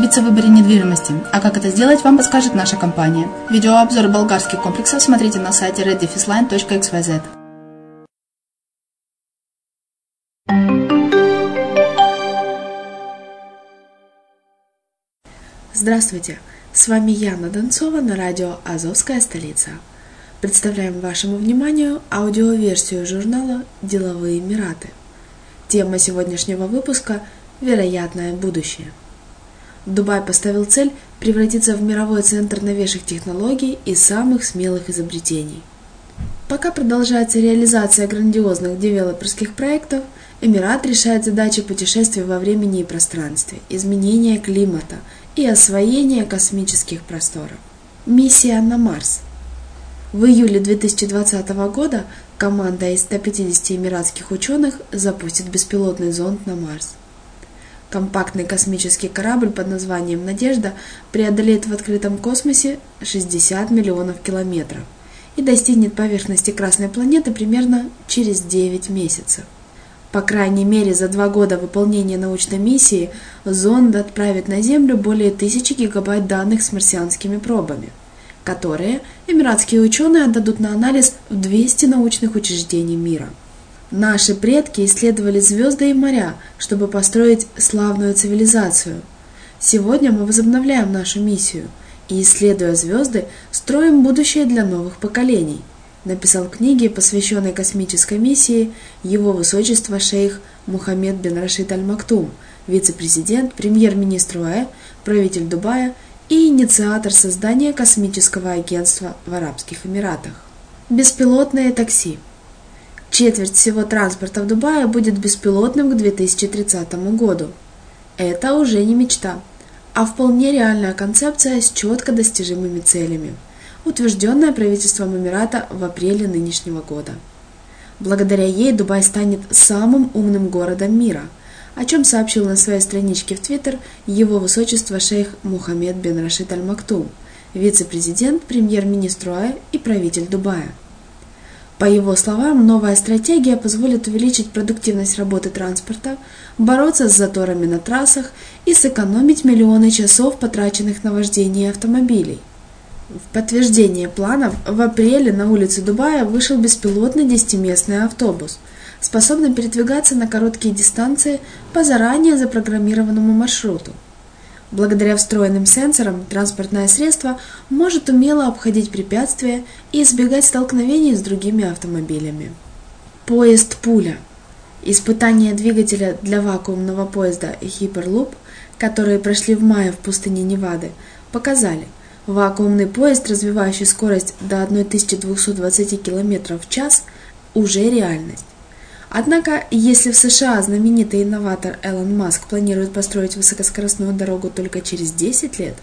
ошибиться в выборе недвижимости, а как это сделать, вам подскажет наша компания. Видеообзор болгарских комплексов смотрите на сайте reddefisline.xyz. Здравствуйте! С вами Яна Донцова на радио «Азовская столица». Представляем вашему вниманию аудиоверсию журнала «Деловые Эмираты». Тема сегодняшнего выпуска – вероятное будущее. Дубай поставил цель превратиться в мировой центр новейших технологий и самых смелых изобретений. Пока продолжается реализация грандиозных девелоперских проектов, Эмират решает задачи путешествий во времени и пространстве, изменения климата и освоения космических просторов. Миссия на Марс. В июле 2020 года команда из 150 эмиратских ученых запустит беспилотный зонд на Марс. Компактный космический корабль под названием «Надежда» преодолеет в открытом космосе 60 миллионов километров и достигнет поверхности Красной планеты примерно через 9 месяцев. По крайней мере, за два года выполнения научной миссии зонд отправит на Землю более тысячи гигабайт данных с марсианскими пробами, которые эмиратские ученые отдадут на анализ в 200 научных учреждений мира – Наши предки исследовали звезды и моря, чтобы построить славную цивилизацию. Сегодня мы возобновляем нашу миссию и, исследуя звезды, строим будущее для новых поколений, написал в книге, посвященной космической миссии, его высочество шейх Мухаммед бен Рашид Аль-Мактум, вице-президент, премьер-министр ОАЭ, правитель Дубая и инициатор создания космического агентства в Арабских Эмиратах. Беспилотные такси – Четверть всего транспорта в Дубае будет беспилотным к 2030 году. Это уже не мечта, а вполне реальная концепция с четко достижимыми целями, утвержденная правительством Эмирата в апреле нынешнего года. Благодаря ей Дубай станет самым умным городом мира, о чем сообщил на своей страничке в Твиттер его высочество шейх Мухаммед бен Рашид Аль-Мактум, вице-президент, премьер-министр и правитель Дубая – по его словам, новая стратегия позволит увеличить продуктивность работы транспорта, бороться с заторами на трассах и сэкономить миллионы часов, потраченных на вождение автомобилей. В подтверждение планов в апреле на улице Дубая вышел беспилотный десятиместный автобус, способный передвигаться на короткие дистанции по заранее запрограммированному маршруту. Благодаря встроенным сенсорам транспортное средство может умело обходить препятствия и избегать столкновений с другими автомобилями. Поезд «Пуля» Испытания двигателя для вакуумного поезда Hyperloop, которые прошли в мае в пустыне Невады, показали, вакуумный поезд, развивающий скорость до 1220 км в час, уже реальность. Однако, если в США знаменитый инноватор Элон Маск планирует построить высокоскоростную дорогу только через 10 лет,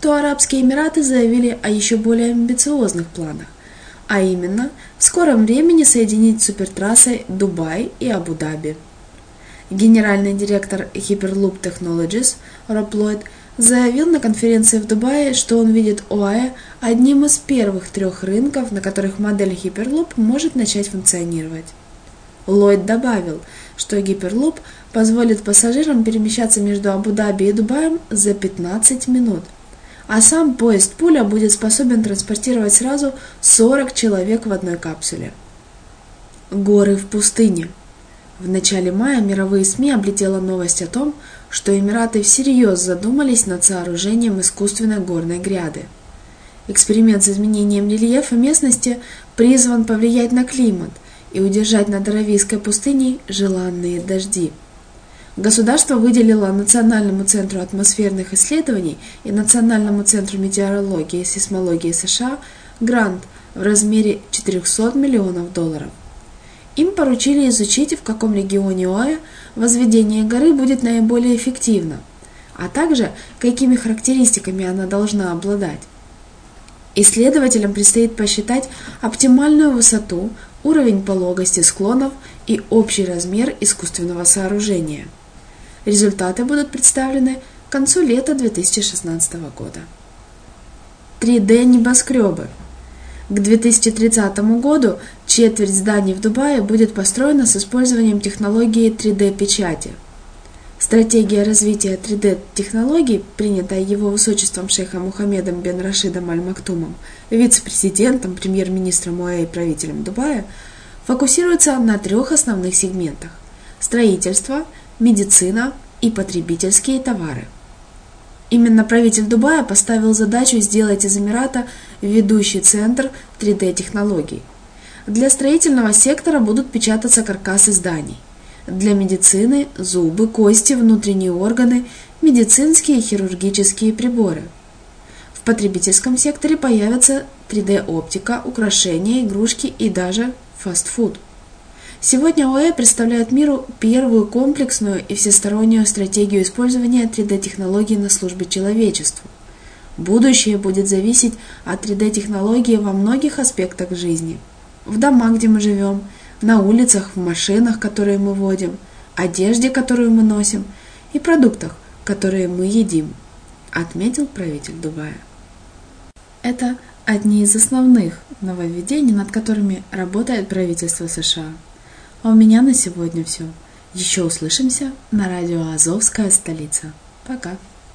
то Арабские Эмираты заявили о еще более амбициозных планах, а именно в скором времени соединить супертрассы Дубай и Абу-Даби. Генеральный директор Hyperloop Technologies Роб Ллойд заявил на конференции в Дубае, что он видит ОАЭ одним из первых трех рынков, на которых модель Hyperloop может начать функционировать. Ллойд добавил, что гиперлуп позволит пассажирам перемещаться между Абу-Даби и Дубаем за 15 минут, а сам поезд «Пуля» будет способен транспортировать сразу 40 человек в одной капсуле. Горы в пустыне. В начале мая мировые СМИ облетела новость о том, что Эмираты всерьез задумались над сооружением искусственной горной гряды. Эксперимент с изменением рельефа местности призван повлиять на климат – и удержать над Аравийской пустыней желанные дожди. Государство выделило Национальному центру атмосферных исследований и Национальному центру метеорологии и сейсмологии США грант в размере 400 миллионов долларов. Им поручили изучить, в каком регионе ОАЭ возведение горы будет наиболее эффективно, а также какими характеристиками она должна обладать. Исследователям предстоит посчитать оптимальную высоту, уровень пологости склонов и общий размер искусственного сооружения. Результаты будут представлены к концу лета 2016 года. 3D небоскребы. К 2030 году четверть зданий в Дубае будет построена с использованием технологии 3D-печати – Стратегия развития 3D-технологий, принятая его высочеством шейхом Мухаммедом бен Рашидом Аль-Мактумом, вице-президентом, премьер-министром УАЭ и правителем Дубая, фокусируется на трех основных сегментах – строительство, медицина и потребительские товары. Именно правитель Дубая поставил задачу сделать из Эмирата ведущий центр 3D-технологий. Для строительного сектора будут печататься каркасы зданий. Для медицины – зубы, кости, внутренние органы, медицинские и хирургические приборы. В потребительском секторе появятся 3D-оптика, украшения, игрушки и даже фастфуд. Сегодня ОЭ представляет миру первую комплексную и всестороннюю стратегию использования 3D-технологий на службе человечеству. Будущее будет зависеть от 3D-технологии во многих аспектах жизни. В домах, где мы живем, на улицах, в машинах, которые мы водим, одежде, которую мы носим, и продуктах, которые мы едим, отметил правитель Дубая. Это одни из основных нововведений, над которыми работает правительство США. А у меня на сегодня все. Еще услышимся на радио «Азовская столица». Пока.